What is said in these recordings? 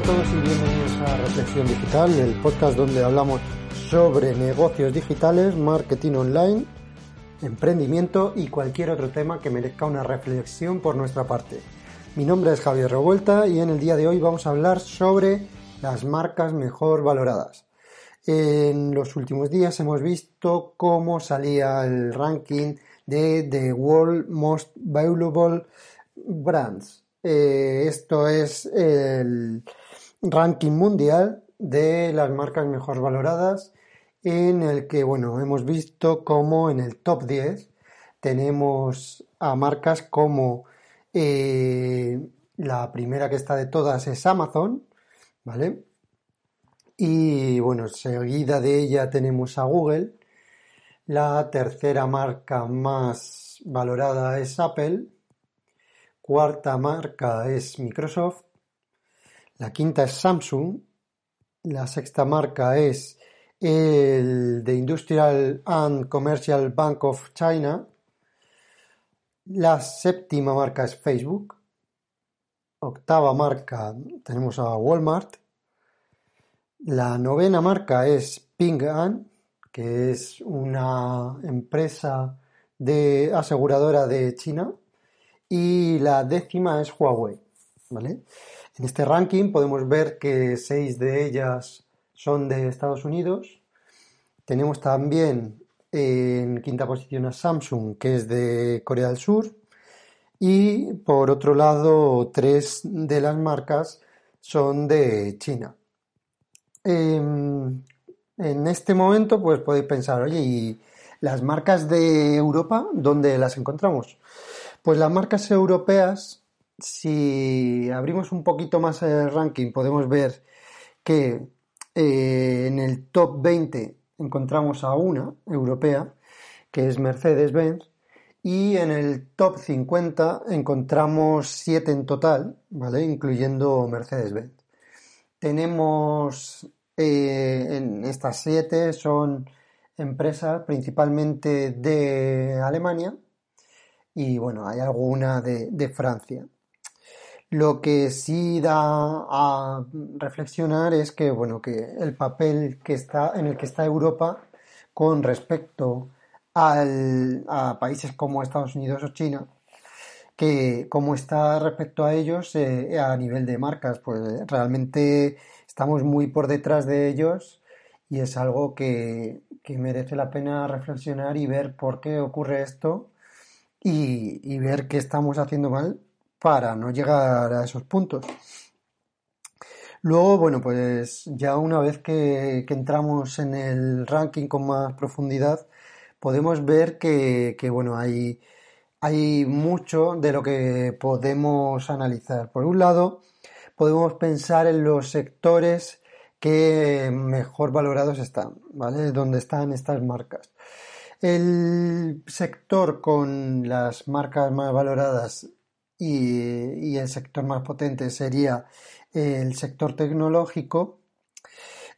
A todos y bienvenidos a Reflexión Digital, el podcast donde hablamos sobre negocios digitales, marketing online, emprendimiento y cualquier otro tema que merezca una reflexión por nuestra parte. Mi nombre es Javier Revuelta y en el día de hoy vamos a hablar sobre las marcas mejor valoradas. En los últimos días hemos visto cómo salía el ranking de The World Most Valuable Brands. Eh, esto es el ranking mundial de las marcas mejor valoradas en el que, bueno, hemos visto como en el top 10 tenemos a marcas como eh, la primera que está de todas es Amazon, ¿vale? Y bueno, seguida de ella tenemos a Google. La tercera marca más valorada es Apple. Cuarta marca es Microsoft. La quinta es Samsung. La sexta marca es el The Industrial and Commercial Bank of China. La séptima marca es Facebook. Octava marca tenemos a Walmart. La novena marca es Ping An, que es una empresa de aseguradora de China. Y la décima es Huawei. ¿vale? En este ranking podemos ver que seis de ellas son de Estados Unidos. Tenemos también en quinta posición a Samsung, que es de Corea del Sur. Y por otro lado, tres de las marcas son de China. Em, en este momento, pues podéis pensar, oye, ¿y las marcas de Europa, dónde las encontramos? Pues las marcas europeas, si abrimos un poquito más el ranking, podemos ver que eh, en el top 20 encontramos a una europea, que es Mercedes-Benz, y en el top 50 encontramos 7 en total, ¿vale? Incluyendo Mercedes-Benz. Tenemos eh, en estas 7 son empresas principalmente de Alemania y bueno, hay alguna de, de Francia. Lo que sí da a reflexionar es que, bueno, que el papel que está, en el que está Europa con respecto al, a países como Estados Unidos o China, que como está respecto a ellos eh, a nivel de marcas, pues realmente estamos muy por detrás de ellos y es algo que, que merece la pena reflexionar y ver por qué ocurre esto y, y ver qué estamos haciendo mal para no llegar a esos puntos. Luego, bueno, pues ya una vez que, entramos en el ranking con más profundidad, podemos ver que, bueno, hay, hay mucho de lo que podemos analizar. Por un lado, podemos pensar en los sectores que mejor valorados están, ¿vale? Donde están estas marcas. El sector con las marcas más valoradas y, el sector más potente sería el sector tecnológico.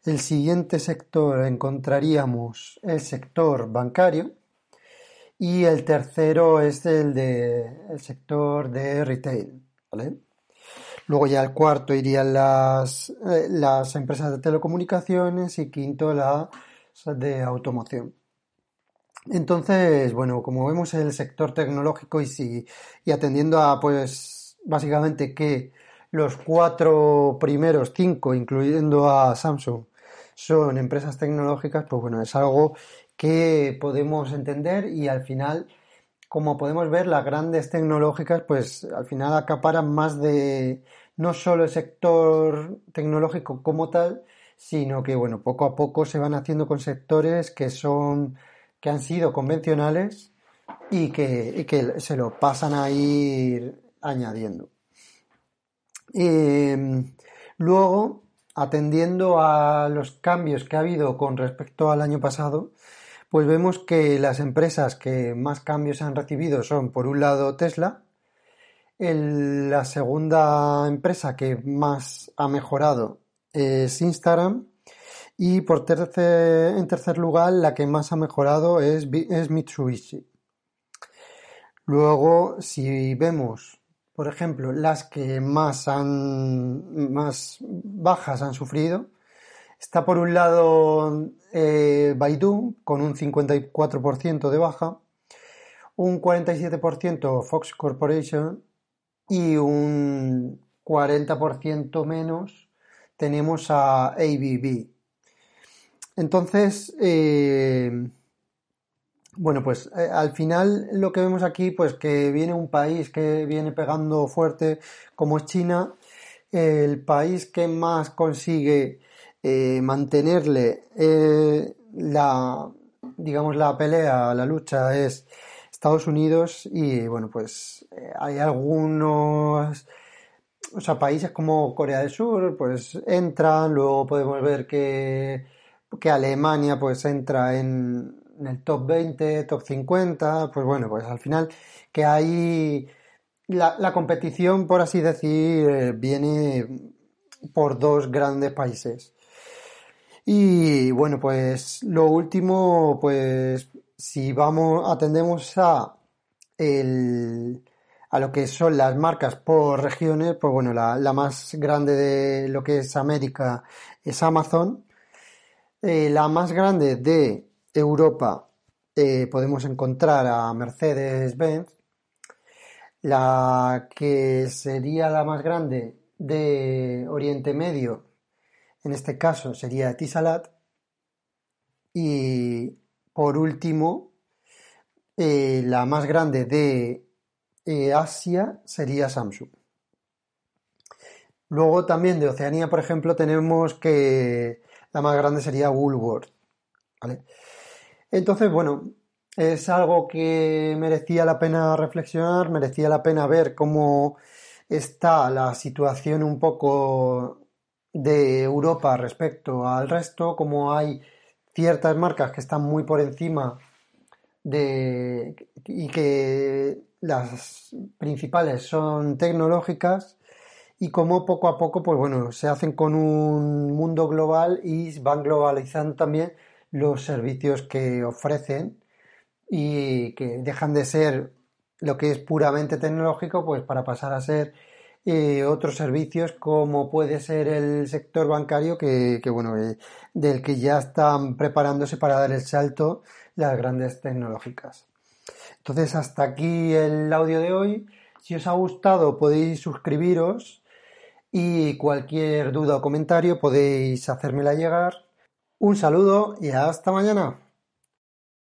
El siguiente sector encontraríamos el sector bancario y el tercero es el de el sector de retail, Luego ya el cuarto irían las, eh, las empresas de telecomunicaciones y quinto la de automoción. Entonces, bueno, como vemos el sector tecnológico y si, y atendiendo a, pues, básicamente que los cuatro primeros, cinco, incluyendo a Samsung, son empresas tecnológicas, pues bueno, es algo que podemos entender y al final, como podemos ver, las grandes tecnológicas, pues al final acaparan más de no solo el sector tecnológico como tal, sino que, bueno, poco a poco se van haciendo con sectores que son que han sido convencionales y que, se lo pasan a ir añadiendo. Em, luego, atendiendo a los cambios que ha habido con respecto al año pasado, pues vemos que las empresas que más cambios han recibido son, por un lado, Tesla, la segunda empresa que más ha mejorado es Instagram y por tercer, en tercer lugar, la que más ha mejorado es, es Mitsubishi. Luego, si vemos por ejemplo, las que más, han, más bajas han sufrido. Está por un lado eh, Baidu con un 54% de baja, un 47% Fox Corporation y un 40% menos tenemos a ABB. Entonces, eh, bueno, pues eh, al final lo que vemos aquí, pues que viene un país que viene pegando fuerte como es China, el país que más consigue eh, mantenerle la, digamos, la pelea, la lucha es Estados Unidos y bueno, pues hay algunos, o sea, países como Corea del Sur, pues entran, luego podemos ver que, que Alemania pues entra en, el top 20, top 50, pues bueno, pues al final que hay la, competición, por así decir, eh, viene por dos grandes países. Y bueno, pues lo último, pues si vamos, atendemos a el, a lo que son las marcas por regiones, pues bueno, la, más grande de lo que es América es Amazon. Eh, la más grande de Europa eh, podemos encontrar a Mercedes-Benz, la que sería la más grande de Oriente Medio, en este caso sería Tisalat, y por último, eh, la más grande de Asia sería Samsung. Luego también de Oceanía, por ejemplo, tenemos que la más grande sería Woolworth. ¿vale? Entonces, bueno, es algo que merecía la pena reflexionar, merecía la pena ver cómo está la situación un poco de Europa respecto al resto, cómo hay ciertas marcas que están muy por encima de y que las principales son tecnológicas y cómo poco a poco pues bueno se hacen con un mundo global y van globalizando también los servicios que ofrecen y que dejan de ser lo que es puramente tecnológico, pues para pasar a ser eh, otros servicios como puede ser el sector bancario que, bueno, eh, del que ya están preparándose para dar el salto las grandes tecnológicas. Entonces, hasta aquí el audio de hoy. Si os ha gustado, podéis suscribiros y cualquier duda o comentario podéis hacérmela llegar. Un saludo y hasta mañana.